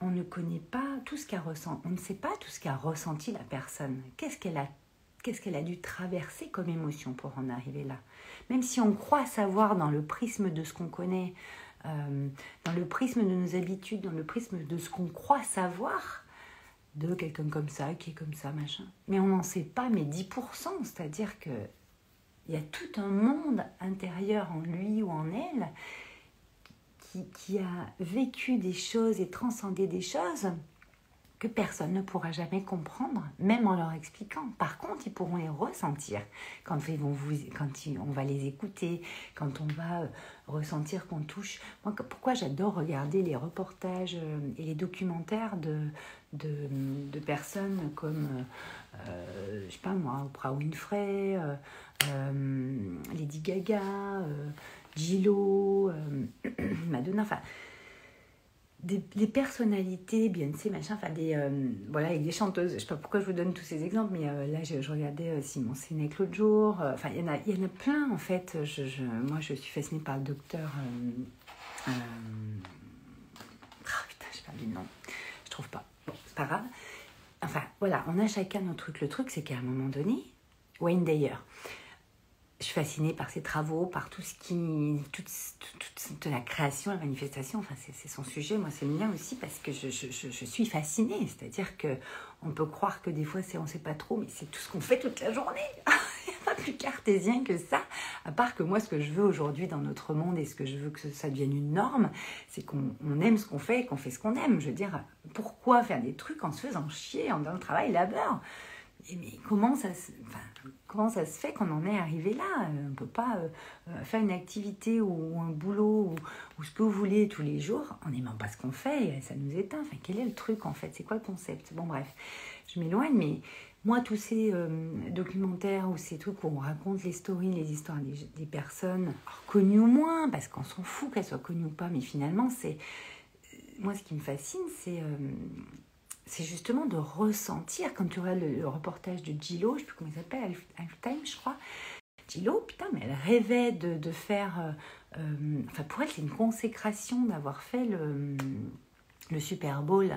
on ne connaît pas tout ce qu'a ressenti, on ne sait pas tout ce qu'a ressenti la personne. Qu'est-ce qu'elle a qu'est-ce qu'elle a dû traverser comme émotion pour en arriver là? Même si on croit savoir dans le prisme de ce qu'on connaît, euh, dans le prisme de nos habitudes, dans le prisme de ce qu'on croit savoir, de quelqu'un comme ça, qui est comme ça, machin. Mais on n'en sait pas, mais 10%, c'est-à-dire que il y a tout un monde intérieur en lui ou en elle qui, a vécu des choses et transcendé des choses que personne ne pourra jamais comprendre, même en leur expliquant. Par contre, ils pourront les ressentir quand, ils vont vous, quand on va les écouter, quand on va euh, ressentir qu'on touche. Moi, pourquoi j'adore regarder les reportages euh, et les documentaires de, de, personnes comme, euh, je sais pas moi, Oprah Winfrey, Lady Gaga, Gillo, Madonna, enfin des, personnalités, Beyoncé, machin, enfin des, euh, voilà, avec des chanteuses. Je sais pas pourquoi je vous donne tous ces exemples, mais euh, là, je, regardais euh, Simon Sinek l'autre jour. Enfin, il y, en a, y en a plein, en fait. Je, je, moi, je suis fascinée par le docteur... Ah, putain, j'ai perdu le nom. Je trouve pas. Bon, c'est pas grave. Enfin, voilà, on a chacun notre truc. Le truc, c'est qu'à un moment donné, Wayne Dyer, je suis fascinée par ses travaux, par tout ce qui. toute, toute, la création, la manifestation. Enfin, c'est son sujet. Moi, c'est le mien aussi parce que je, je, suis fascinée. C'est-à-dire que on peut croire que des fois, on ne sait pas trop, mais c'est tout ce qu'on fait toute la journée. Il n'y a pas plus cartésien que ça. À part que moi, ce que je veux aujourd'hui dans notre monde et ce que je veux que ça devienne une norme, c'est qu'on aime ce qu'on fait et qu'on fait ce qu'on aime. Je veux dire, pourquoi faire des trucs en se faisant chier, en dans le travail labeur mais comment ça, se, comment ça se fait qu'on en est arrivé là? On ne peut pas euh, euh, faire une activité ou, un boulot ou, ce que vous voulez tous les jours en n'aimant pas ce qu'on fait et ça nous éteint. Enfin, quel est le truc en fait? C'est quoi le concept? Bon, bref, je m'éloigne, mais moi, tous ces euh, documentaires ou ces trucs où on raconte les stories, les histoires des, personnes, connues ou moins, parce qu'on s'en fout qu'elles soient connues ou pas, mais finalement, c'est. Moi, ce qui me fascine, c'est c'est justement de ressentir, quand tu vois le, reportage de Gillo, je ne sais plus comment il s'appelle, Time, je crois. Gillo, putain, mais elle rêvait de, faire. Euh, euh, enfin, pour elle, c'est une consécration d'avoir fait le, le Super Bowl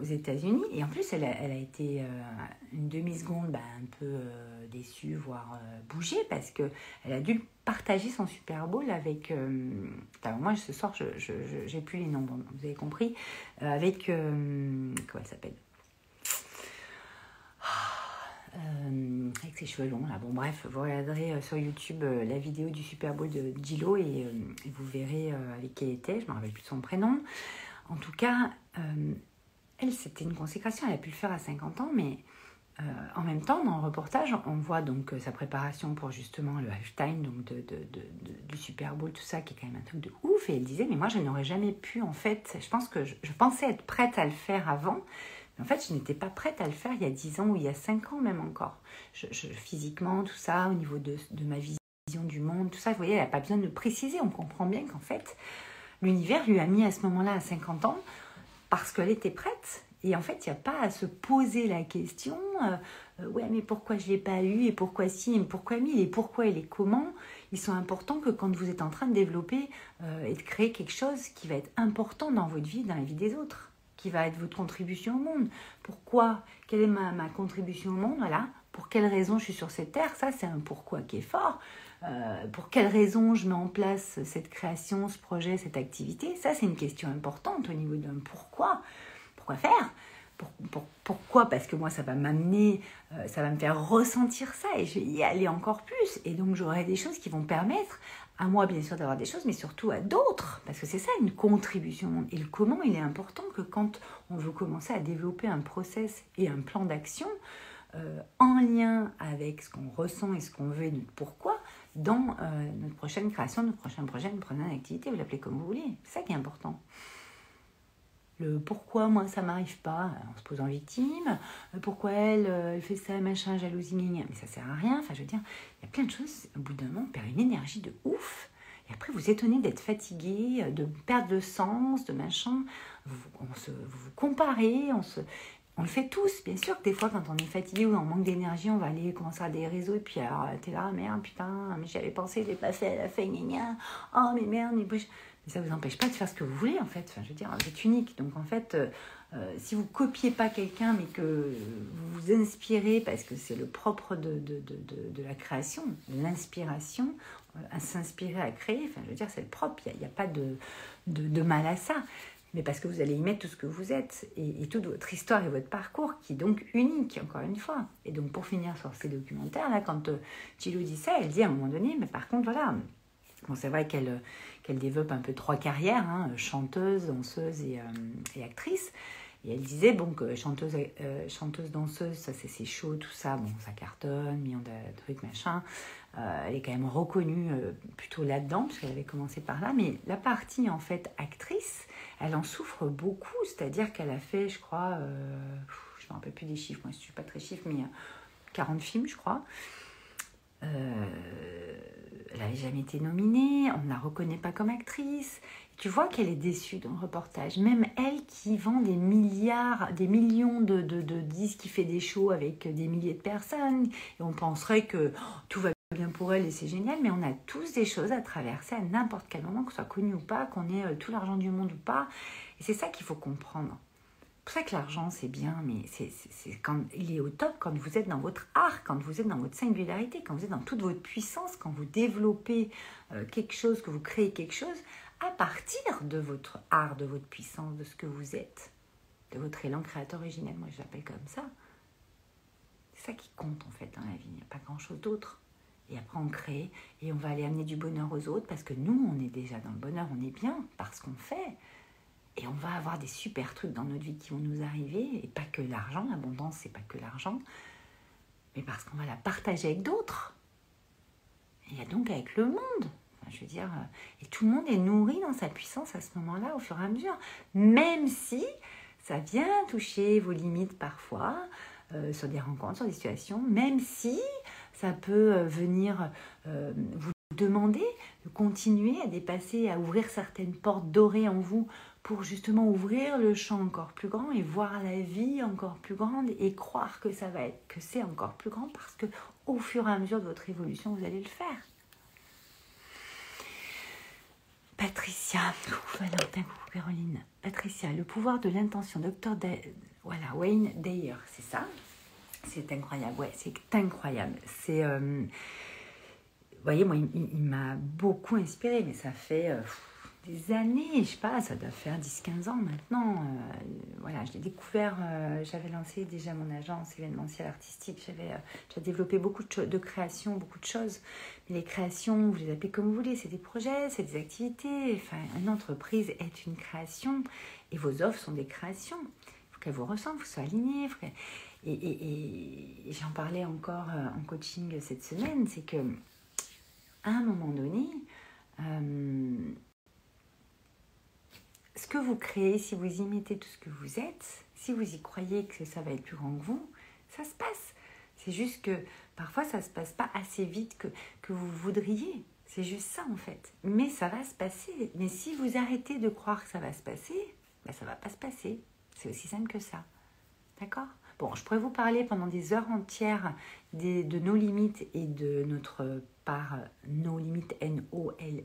aux États-Unis. Et en plus, elle a, été une demi-seconde bah, un peu déçue, voire bougée, parce qu'elle a dû partager son Super Bowl avec. Euh, moi, ce soir, je j'ai plus les noms, vous avez compris. Euh, avec. Euh, comment elle s'appelle? Avec ses cheveux longs là. Bon bref, vous regarderez sur YouTube la vidéo du Super Bowl de Gillo et, vous verrez avec qui elle était. Je me rappelle plus de son prénom. En tout cas, c'était une consécration. Elle a pu le faire à 50 ans, mais euh, en même temps, dans le reportage, on voit donc euh, sa préparation pour justement le halftime, donc de, du Super Bowl, tout ça, qui est quand même un truc de ouf. Et elle disait, mais moi, je n'aurais jamais pu, en fait, je pense que je, pensais être prête à le faire avant, en fait, je n'étais pas prête à le faire il y a 10 ans ou il y a 5 ans même encore. Physiquement, tout ça, au niveau de, ma vision du monde, tout ça, vous voyez, elle n'a pas besoin de préciser. On comprend bien qu'en fait, l'univers lui a mis à ce moment-là, à 50 ans, parce qu'elle était prête et en fait, il n'y a pas à se poser la question, euh, ouais, mais pourquoi je ne l'ai pas eu, et pourquoi si, et pourquoi mille, et pourquoi et les comment, ils sont importants que quand vous êtes en train de développer euh, et de créer quelque chose qui va être important dans votre vie, dans la vie des autres, qui va être votre contribution au monde. Pourquoi? Quelle est ma, ma contribution au monde? Voilà. Pour quelle raison je suis sur cette terre? Ça, c'est un pourquoi qui est fort. Euh, pour quelle raison je mets en place cette création, ce projet, cette activité? Ça, c'est une question importante au niveau d'un pourquoi pourquoi faire? Pourquoi? Parce que moi, ça va m'amener, euh, ça va me faire ressentir ça et je vais y aller encore plus. Et donc, j'aurai des choses qui vont permettre à moi, bien sûr, d'avoir des choses, mais surtout à d'autres. Parce que c'est ça une contribution. Et le comment, il est important que quand on veut commencer à développer un process et un plan d'action euh, en lien avec ce qu'on ressent et ce qu'on veut et notre pourquoi, dans euh, notre prochaine création, notre prochain projet, notre prochaine activité, vous l'appelez comme vous voulez. C'est ça qui est important pourquoi moi ça m'arrive pas en se posant victime, pourquoi elle, euh, elle fait ça, machin, jalousie, mais ça sert à rien. Enfin, je veux dire, il y a plein de choses. Au bout d'un moment, on perd une énergie de ouf. Et après, vous étonnez d'être fatigué, de perdre le sens, de machin. Vous, on se, vous, comparez, on se. On le fait tous, bien sûr des fois quand on est fatigué ou on manque d'énergie, on va aller commencer à des réseaux et puis alors t'es là, merde, putain, mais j'avais pensé, je l'ai pas fait, elle a fait, gna, oh mais merde, mais mais ça vous empêche pas de faire ce que vous voulez, en fait. Enfin, je veux dire, vous êtes unique. Donc, en fait, euh, euh, si vous copiez pas quelqu'un, mais que vous vous inspirez, parce que c'est le propre de, la création, l'inspiration, euh, à s'inspirer, à créer, enfin, je veux dire, c'est le propre. Il n'y a, pas de, mal à ça. Mais parce que vous allez y mettre tout ce que vous êtes et, et, toute votre histoire et votre parcours qui est donc unique, encore une fois. Et donc, pour finir sur ces documentaires, là, quand euh, dit ça, elle dit à un moment donné, mais par contre, voilà, bon, c'est vrai qu'elle qu'elle développe un peu trois carrières, hein, chanteuse, danseuse et, euh, actrice. Et elle disait bon chanteuse, euh, chanteuse, danseuse, ça c'est chaud, tout ça, bon ça cartonne, millions de trucs machin. Euh, elle est quand même reconnue plutôt là-dedans parce qu'elle avait commencé par là. Mais la partie en fait actrice, elle en souffre beaucoup, c'est-à-dire qu'elle a fait, je crois, je ne me rappelle plus des chiffres, moi je suis pas très chiffre, mais 40 films, je crois. Euh, elle n'avait jamais été nominée, on ne la reconnaît pas comme actrice. Tu vois qu'elle est déçue dans le reportage. Même elle qui vend des milliards, des millions de, disques, qui fait des shows avec des milliers de personnes, et on penserait que tout va bien pour elle et c'est génial, mais on a tous des choses à traverser à n'importe quel moment, que ce soit connu ou pas, qu'on ait euh, tout l'argent du monde ou pas. Et c'est ça qu'il faut comprendre. pour ça que l'argent, c'est bien, mais c'est quand il est au top quand vous êtes dans votre art, quand vous êtes dans votre singularité, quand vous êtes dans toute votre puissance, quand vous développez euh, quelque chose, que vous créez quelque chose à partir de votre art, de votre puissance, de ce que vous êtes, de votre élan créateur originel. Moi, je l'appelle comme ça. C'est ça qui compte en fait dans la vie. Il n'y a pas grand-chose d'autre. Et après, on crée et on va aller amener du bonheur aux autres parce que nous, on est déjà dans le bonheur, on est bien parce qu'on fait. Et on va avoir des super trucs dans notre vie qui vont nous arriver. Et pas que l'argent, l'abondance, c'est pas que l'argent. Mais parce qu'on va la partager avec d'autres. Et donc avec le monde. je veux dire, et tout le monde est nourri dans sa puissance à ce moment-là, au fur et à mesure. Même si ça vient toucher vos limites parfois, euh, sur des rencontres, sur des situations, même si ça peut euh, venir euh, vous demander de continuer à dépasser, à ouvrir certaines portes dorées en vous pour justement ouvrir le champ encore plus grand et voir la vie encore plus grande et croire que ça va être que c'est encore plus grand parce que au fur et à mesure de votre évolution vous allez le faire. Patricia, Valentin, Caroline. Patricia, le pouvoir de l'intention, docteur voilà, Wayne Dyer, c'est ça? C'est incroyable, ouais, c'est incroyable. C'est, euh, vous voyez, moi, il, m'a beaucoup inspiré, mais ça fait euh, des années, je sais pas, ça doit faire 10-15 ans maintenant. Euh, voilà, je l'ai découvert, j'avais lancé déjà mon agence événementielle artistique, j'avais développé beaucoup de, de créations, beaucoup de choses. Mais les créations, vous les appelez comme vous voulez, c'est des projets, c'est des activités. Enfin, une entreprise est une création et vos offres sont des créations. Qu'elles vous ressemblent, faut soient alignées. Et, j'en parlais encore en coaching cette semaine, c'est que à un moment donné, ce que vous créez, si vous imitez tout ce que vous êtes, si vous y croyez que ça va être plus grand que vous, ça se passe. C'est juste que parfois ça ne se passe pas assez vite que, que vous voudriez. C'est juste ça en fait. Mais ça va se passer. Mais si vous arrêtez de croire que ça va se passer, ben ça ne va pas se passer. C'est aussi simple que ça. D'accord? Bon, je pourrais vous parler pendant des heures entières de nos limites et de notre part, nos limites, N-O-L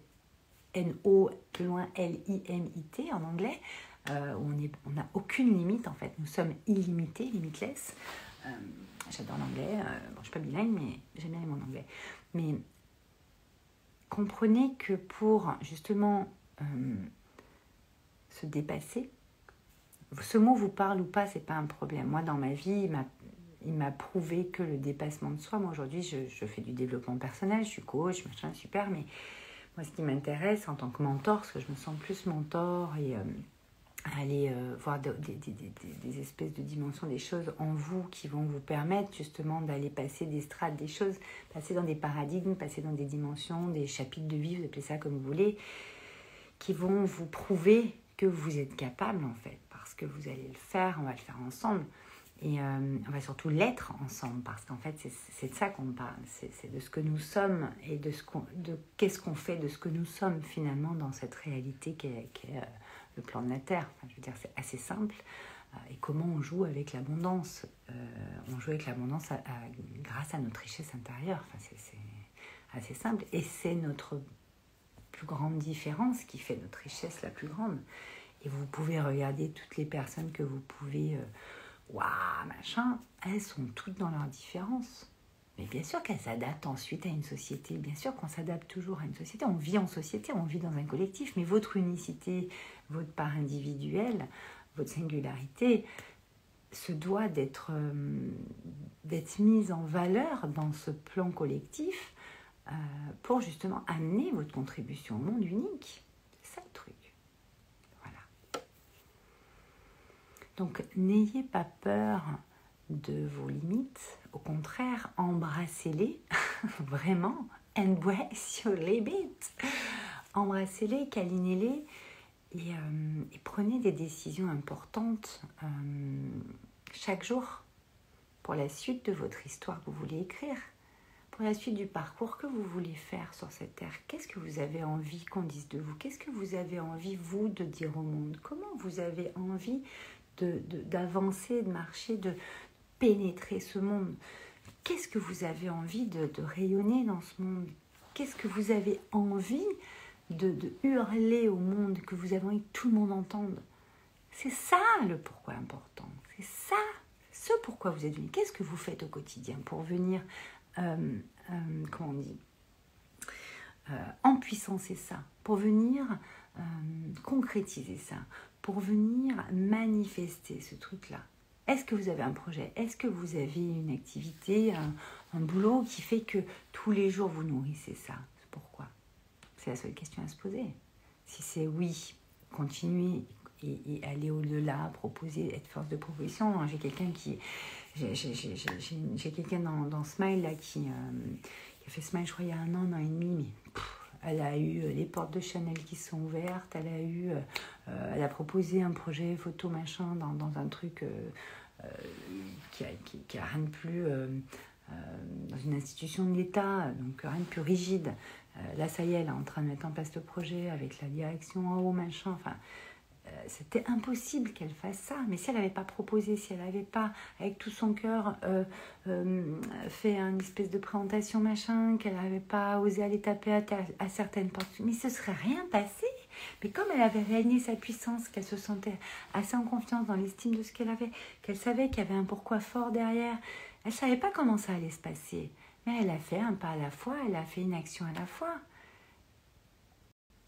N-O, plus loin L-I-M-I-T en anglais, euh, on n'a on aucune limite en fait. Nous sommes illimités, limitless. Euh, j'adore l'anglais. Euh, bon, je ne suis pas bilingue, mais j'aime bien mon anglais. Mais comprenez que pour justement se dépasser, ce mot vous parle ou pas, c'est pas un problème. Moi, dans ma vie, il m'a prouvé que le dépassement de soi, moi aujourd'hui, je, je, fais du développement personnel, je suis coach, machin, super, mais moi, ce qui m'intéresse en tant que mentor, parce que je me sens plus mentor et euh, aller euh, voir des, espèces de dimensions des choses en vous qui vont vous permettre justement d'aller passer des strates, des choses, passer dans des paradigmes, passer dans des dimensions, des chapitres de vie, vous appelez ça comme vous voulez, qui vont vous prouver que vous êtes capable en fait, parce que vous allez le faire, on va le faire ensemble. Et euh, on va surtout l'être ensemble, parce qu'en fait, c'est de ça qu'on parle. C'est de ce que nous sommes et de, ce de qu'est-ce qu'on fait de ce que nous sommes finalement dans cette réalité qui est, euh, le plan de la Terre. je veux dire, c'est assez simple. Euh, et comment on joue avec l'abondance On joue avec l'abondance grâce à notre richesse intérieure. Enfin, c'est assez simple. Et c'est notre plus grande différence qui fait notre richesse la plus grande. Et vous pouvez regarder toutes les personnes que vous pouvez waouh, machin, elles sont toutes dans leur différence. Mais bien sûr qu'elles s'adaptent ensuite à une société. Bien sûr qu'on s'adapte toujours à une société. On vit en société, on vit dans un collectif. Mais votre unicité, votre part individuelle, votre singularité se doit d'être euh, mise en valeur dans ce plan collectif euh, pour justement amener votre contribution au monde unique. C'est ça le truc. Donc n'ayez pas peur de vos limites, au contraire, embrassez-les, vraiment, embrace your limits, embrassez-les, câlinez-les et, euh, et, prenez des décisions importantes euh, chaque jour pour la suite de votre histoire que vous voulez écrire, pour la suite du parcours que vous voulez faire sur cette terre? Qu'est-ce que vous avez envie qu'on dise de vous? Qu'est-ce que vous avez envie, vous, de dire au monde? Comment vous avez envie d'avancer, de, marcher, de pénétrer ce monde? Qu'est-ce que vous avez envie de, rayonner dans ce monde? Qu'est-ce que vous avez envie de, hurler au monde, que vous avez envie que tout le monde entende? C'est ça le pourquoi important. C'est ça, ce pourquoi vous êtes venu. Qu'est-ce que vous faites au quotidien pour venir, comment on dit, euh, en puissance, c'est ça. Pour venir concrétiser ça. Pour venir manifester ce truc-là. Est-ce que vous avez un projet? Est-ce que vous avez une activité, un, boulot qui fait que tous les jours vous nourrissez ça? Pourquoi? C'est la seule question à se poser. Si c'est oui, continuez et, aller au-delà, proposer, être force de proposition. J'ai quelqu'un qui. J'ai quelqu'un dans, dans, Smile là, qui, euh, qui, a fait Smile, je crois, il y a un an, un an et demi, mais elle a eu euh, les portes de Chanel qui sont ouvertes, elle a eu. Euh, elle a proposé un projet photo machin dans, dans un truc qui, a, qui, qui, a, rien de plus. dans une institution de l'État, donc rien de plus rigide. là, ça y est, elle est en train de mettre en place le projet avec la direction en haut, machin. Enfin, c'était impossible qu'elle fasse ça. Mais si elle n'avait pas proposé, si elle n'avait pas, avec tout son cœur, euh, euh, fait une espèce de présentation machin, qu'elle n'avait pas osé aller taper à, certaines portes, mais ce serait rien passé. Mais comme elle avait réuni sa puissance, qu'elle se sentait assez en confiance dans l'estime de ce qu'elle avait, qu'elle savait qu'il y avait un pourquoi fort derrière, elle savait pas comment ça allait se passer. Mais elle a fait un pas à la fois, elle a fait une action à la fois.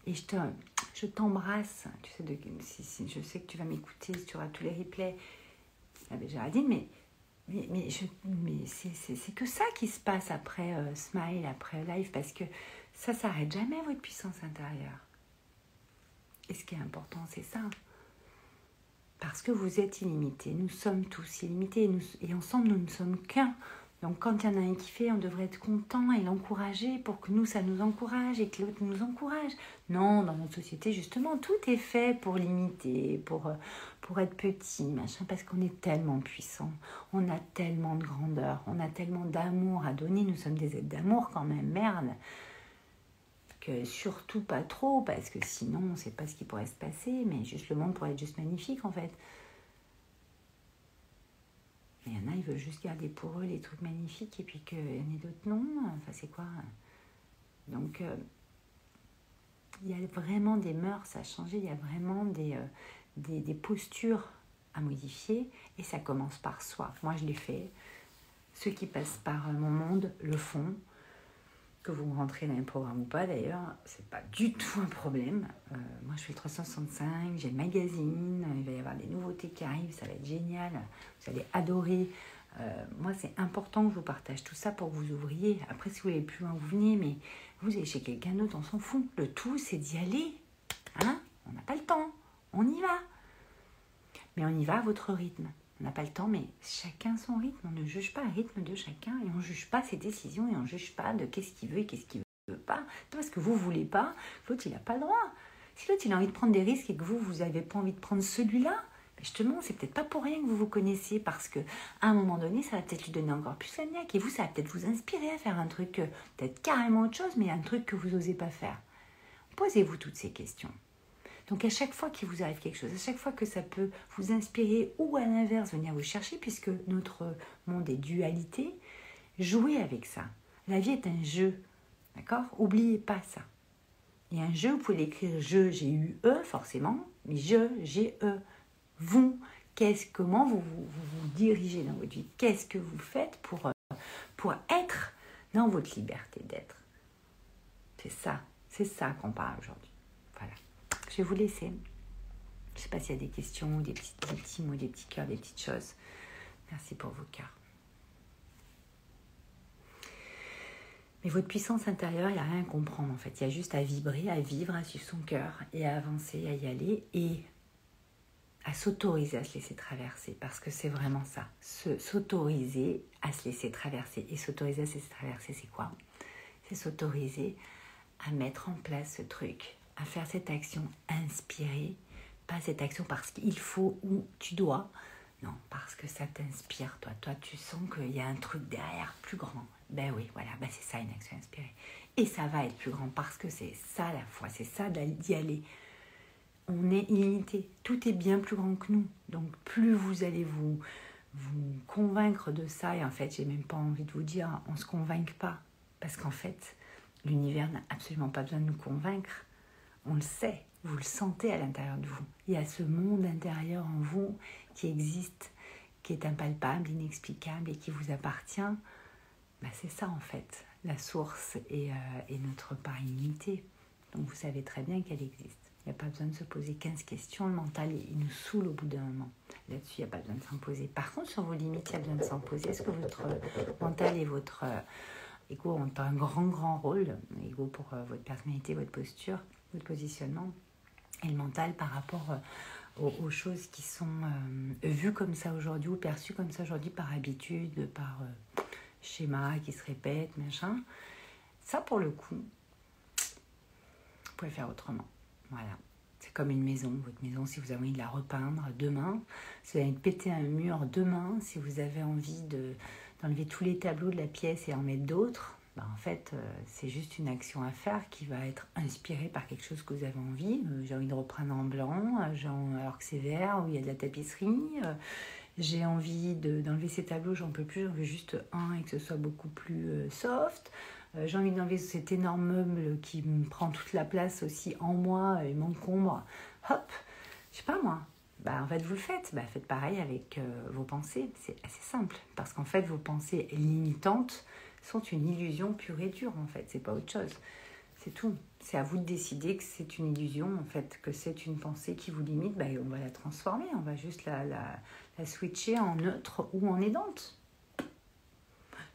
Et je te, je t'embrasse. Tu sais, je sais que tu vas m'écouter, tu auras tous les replays avec Géraldine, mais, mais, mais, mais c'est que ça qui se passe après euh, Smile, après Live, parce que ça s'arrête jamais, votre puissance intérieure. Et ce qui est important, c'est ça. Parce que vous êtes illimité, nous sommes tous illimités, et ensemble, nous ne sommes qu'un. Donc quand il y en a un qui fait, on devrait être content et l'encourager pour que nous, ça nous encourage et que l'autre nous encourage. Non, dans notre société, justement, tout est fait pour limiter, pour, euh, pour être petit, machin, parce qu'on est tellement puissant, on a tellement de grandeur, on a tellement d'amour à donner, nous sommes des êtres d'amour quand même, merde. Que surtout pas trop, parce que sinon, on ne sait pas ce qui pourrait se passer, mais juste le monde pourrait être juste magnifique en fait. Il y en a, ils veulent juste garder pour eux les trucs magnifiques et puis qu'il y en ait d'autres non. Enfin, c'est quoi? Donc, euh, il y a vraiment des mœurs à changer, il y a vraiment des, euh, des, des, postures à modifier et ça commence par soi. Moi, je l'ai fait. Ceux qui passent par euh, mon monde le font que vous rentrez dans un programme ou pas d'ailleurs, c'est pas du tout un problème. Euh, moi je fais 365, j'ai le magazine, il va y avoir des nouveautés qui arrivent, ça va être génial, vous allez adorer. Euh, moi c'est important que je vous partage tout ça pour que vous ouvriez. Après si vous voulez plus loin, vous venez, mais vous allez chez quelqu'un d'autre, on s'en fout. Le tout c'est d'y aller. Hein on n'a pas le temps, on y va. Mais on y va à votre rythme. On n'a pas le temps, mais chacun son rythme. On ne juge pas le rythme de chacun et on ne juge pas ses décisions et on ne juge pas de qu'est-ce qu'il veut et qu'est-ce qu'il ne veut pas. Parce que vous ne voulez pas, l'autre il n'a pas le droit. Si l'autre il a envie de prendre des risques et que vous, vous n'avez pas envie de prendre celui-là, justement, c'est peut-être pas pour rien que vous vous connaissiez parce que à un moment donné, ça va peut-être lui donner encore plus la niaque et vous, ça va peut-être vous inspirer à faire un truc, euh, peut-être carrément autre chose, mais un truc que vous n'osez pas faire. Posez-vous toutes ces questions. Donc à chaque fois qu'il vous arrive quelque chose, à chaque fois que ça peut vous inspirer ou à l'inverse venir vous chercher, puisque notre monde est dualité, jouez avec ça. La vie est un jeu, d'accord? Oubliez pas ça. Et un jeu, vous pouvez l'écrire je, j'ai eu e forcément, mais je, j'ai e. Vous, qu'est-ce, comment vous vous, vous dirigez dans votre vie? Qu'est-ce que vous faites pour, euh, pour être dans votre liberté d'être? C'est ça, c'est ça qu'on parle aujourd'hui. Je vais vous laisser. Je ne sais pas s'il y a des questions, des petits, des petits mots, des petits cœurs, des petites choses. Merci pour vos cœurs. Mais votre puissance intérieure, il n'y a rien à comprendre en fait. Il y a juste à vibrer, à vivre, à suivre son cœur et à avancer, à y aller et à s'autoriser à se laisser traverser. Parce que c'est vraiment ça. S'autoriser à se laisser traverser. Et s'autoriser à se laisser traverser, c'est quoi? C'est s'autoriser à mettre en place ce truc à faire cette action inspirée, pas cette action parce qu'il faut ou tu dois, non, parce que ça t'inspire, toi. Toi, tu sens qu'il y a un truc derrière plus grand. Ben oui, voilà, ben c'est ça une action inspirée. Et ça va être plus grand parce que c'est ça la foi, c'est ça d'y aller. On est illimité, tout est bien plus grand que nous. Donc plus vous allez vous, vous convaincre de ça, et en fait, j'ai même pas envie de vous dire, on se convainc pas. Parce qu'en fait, l'univers n'a absolument pas besoin de nous convaincre On le sait, vous le sentez à l'intérieur de vous. Il y a ce monde intérieur en vous qui existe, qui est impalpable, inexplicable et qui vous appartient. Bah, c'est ça en fait, la source et, euh, notre part illimitée. Donc vous savez très bien qu'elle existe. Il n'y a pas besoin de se poser 15 questions. Le mental, il nous saoule au bout d'un moment. Là-dessus, il n'y a pas besoin de s'en poser. Par contre, sur vos limites, il y a besoin de s'en poser. Est-ce que votre mental et votre euh, ego ont un grand, grand rôle? Ego pour euh, votre personnalité, votre posture, votre positionnement. Et le mental par rapport aux, aux, choses qui sont vues comme ça aujourd'hui ou perçues comme ça aujourd'hui par habitude, par schéma qui se répète, machin. Ça, pour le coup, vous pouvez faire autrement. Voilà. C'est comme une maison. Votre maison, si vous avez envie de la repeindre demain, si vous avez envie de péter un mur demain, si vous avez envie de, d'enlever tous les tableaux de la pièce et en mettre d'autres, ben en fait, euh, c'est juste une action à faire qui va être inspirée par quelque chose que vous avez envie. Euh, j'ai envie de reprendre en blanc, euh, alors que c'est vert, où il y a de la tapisserie j'ai envie d'enlever ces tableaux, j'en peux plus, j'en veux juste un et que ce soit beaucoup plus euh, soft. Euh, j'ai envie d'enlever cet énorme meuble qui me prend toute la place aussi en moi et m'encombre. Hop, je sais pas moi. Bah, en fait, vous le faites. Bah, faites pareil avec euh, vos pensées. C'est assez simple. Parce qu'en fait, vos pensées limitantes sont une illusion pure et dure, en fait. C'est pas autre chose. C'est tout. C'est à vous de décider que c'est une illusion, en fait, que c'est une pensée qui vous limite. Bah, on va la transformer. On va juste la, switcher en neutre ou en aidante.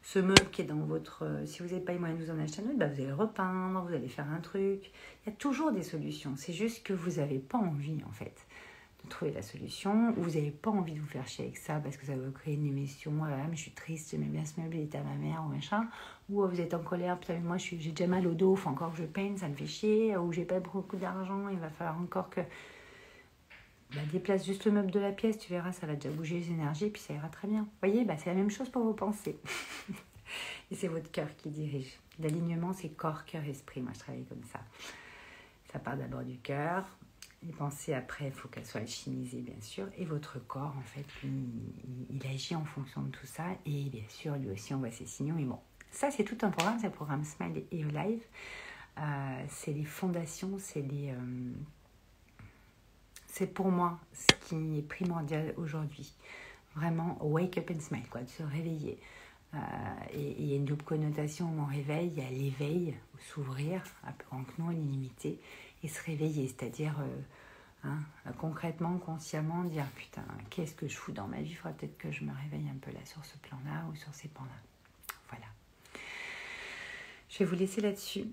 Ce meuble qui est dans votre... Euh, si vous n'avez pas les moyens de vous en acheter un autre, bah, vous allez le repeindre, vous allez faire un truc. Il y a toujours des solutions. C'est juste que vous n'avez pas envie, en fait, trouver la solution. Ou vous n'avez pas envie de vous faire chier avec ça parce que ça va créer une émission. Voilà, mais je suis triste, j'aimais bien ce meuble, il était à ma mère ou machin. Ou euh, vous êtes en colère, putain, moi j'ai déjà mal au dos, faut encore que je peigne, ça me fait chier. Ou j'ai pas beaucoup d'argent, il va falloir encore que bah, déplace juste le meuble de la pièce, tu verras, ça va déjà bouger les énergies, puis ça ira très bien. Vous voyez, bah, c'est la même chose pour vos pensées. et c'est votre cœur qui dirige. L'alignement, c'est corps, cœur, esprit. Moi, je travaille comme ça. Ça part d'abord du cœur. Les pensées, après, il faut qu'elles soient alchimisées, bien sûr. Et votre corps, en fait, il, agit en fonction de tout ça. Et bien sûr, lui aussi, on voit ses signaux. Mais bon, ça, c'est tout un programme. C'est le programme Smile et Live. Euh, c'est les fondations, c'est les... Euh, c'est pour moi ce qui est primordial aujourd'hui. Vraiment, wake up and smile, quoi, de se réveiller. Euh, et il y a une double connotation au réveil. Il y a l'éveil, s'ouvrir, en non illimité, se réveiller, c'est-à-dire euh, hein, concrètement, consciemment, dire putain, qu'est-ce que je fous dans ma vie? Il faudrait peut-être que je me réveille un peu là sur ce plan-là ou sur ces plans-là. Voilà. Je vais vous laisser là-dessus.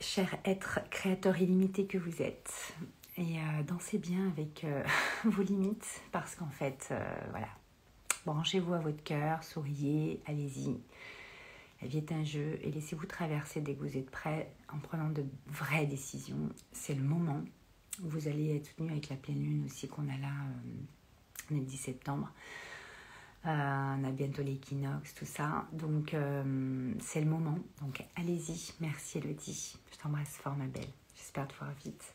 Cher être créateur illimité que vous êtes, et euh, dansez bien avec euh, vos limites parce qu'en fait, voilà, branchez-vous à votre cœur, souriez, allez-y. La vie est un jeu et laissez-vous traverser dès que vous êtes prêt en prenant de vraies décisions. C'est le moment. Vous allez être soutenu avec la pleine lune aussi qu'on a là, est le 10 septembre. on a bientôt l'équinoxe, tout ça. Donc c'est le moment. Donc allez-y. Merci Elodie. Je t'embrasse fort ma belle. J'espère te voir vite.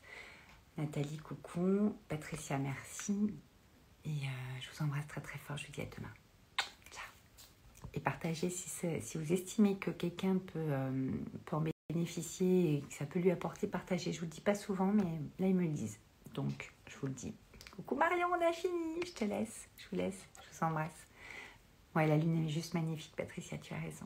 Nathalie, coucou. Patricia, merci. Et euh, je vous embrasse très très fort. Je vous dis à demain. Et partagez si, si vous estimez que quelqu'un peut, euh, peut, en bénéficier et que ça peut lui apporter, partagez. Je vous le dis pas souvent, mais là ils me le disent. Donc je vous le dis. Coucou Marion, on a fini. Je te laisse. Je vous laisse. Je vous embrasse. Ouais, la lune est juste magnifique, Patricia, tu as raison.